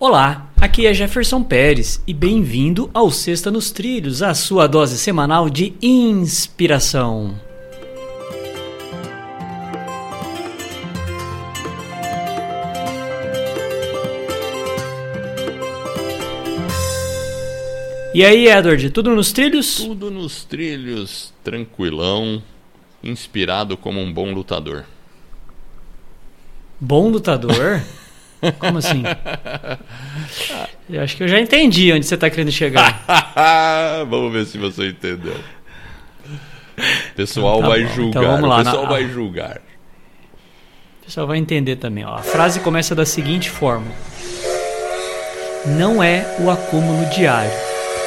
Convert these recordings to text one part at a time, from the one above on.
Olá, aqui é Jefferson Pérez e bem-vindo ao Sexta nos Trilhos, a sua dose semanal de inspiração. E aí, Edward, tudo nos trilhos? Tudo nos trilhos, tranquilão, inspirado como um bom lutador. Bom lutador? Como assim? Eu acho que eu já entendi onde você está querendo chegar. vamos ver se você entendeu. O pessoal tá vai bom. julgar. Então, vamos lá. O pessoal Na... vai julgar. O pessoal vai entender também. Ó. A frase começa da seguinte forma: Não é o acúmulo diário,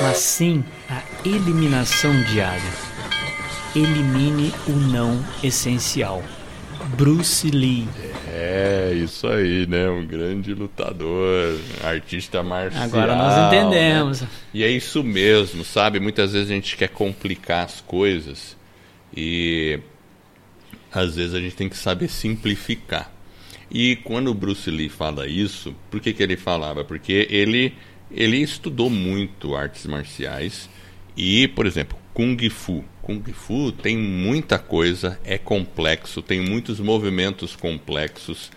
mas sim a eliminação diária. Elimine o não essencial. Bruce Lee. É, isso aí, né? Um grande lutador, artista marcial. Agora nós entendemos. Né? E é isso mesmo, sabe? Muitas vezes a gente quer complicar as coisas e às vezes a gente tem que saber simplificar. E quando o Bruce Lee fala isso, por que, que ele falava? Porque ele, ele estudou muito artes marciais e, por exemplo, Kung Fu. Kung Fu tem muita coisa, é complexo, tem muitos movimentos complexos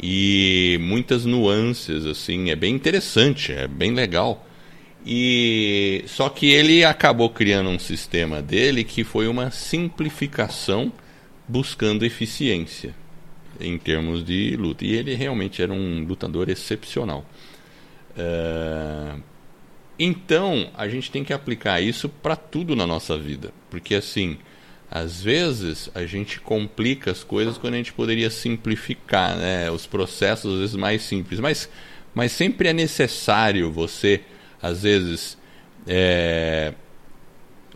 e muitas nuances assim, é bem interessante, é bem legal. E só que ele acabou criando um sistema dele que foi uma simplificação buscando eficiência em termos de luta. E ele realmente era um lutador excepcional. Uh, então, a gente tem que aplicar isso para tudo na nossa vida, porque assim, às vezes a gente complica as coisas quando a gente poderia simplificar, né, os processos às vezes mais simples, mas mas sempre é necessário você às vezes é,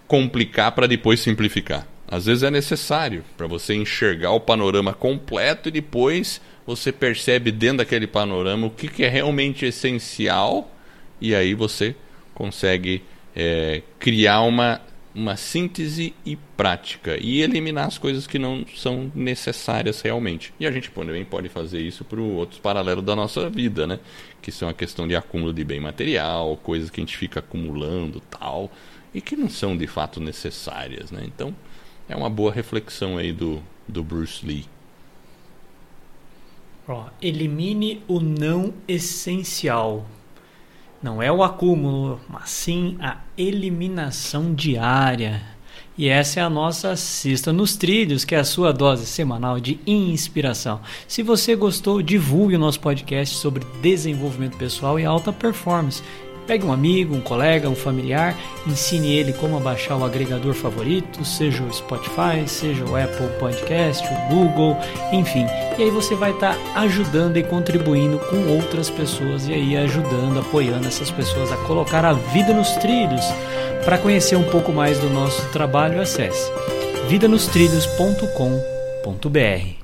complicar para depois simplificar. Às vezes é necessário para você enxergar o panorama completo e depois você percebe dentro daquele panorama o que, que é realmente essencial e aí você consegue é, criar uma, uma síntese e prática e eliminar as coisas que não são necessárias realmente. E a gente também pode fazer isso para outros paralelos da nossa vida, né? Que são a questão de acúmulo de bem material, coisas que a gente fica acumulando tal, e que não são de fato necessárias, né? Então é uma boa reflexão aí do, do Bruce Lee. Ó, elimine o não essencial. Não é o acúmulo, mas sim a eliminação diária. E essa é a nossa Cesta nos Trilhos, que é a sua dose semanal de inspiração. Se você gostou, divulgue o nosso podcast sobre desenvolvimento pessoal e alta performance. Pegue um amigo, um colega, um familiar, ensine ele como baixar o agregador favorito, seja o Spotify, seja o Apple Podcast, o Google, enfim. E aí você vai estar tá ajudando e contribuindo com outras pessoas e aí ajudando, apoiando essas pessoas a colocar a vida nos trilhos. Para conhecer um pouco mais do nosso trabalho, acesse vidanostrilhos.com.br.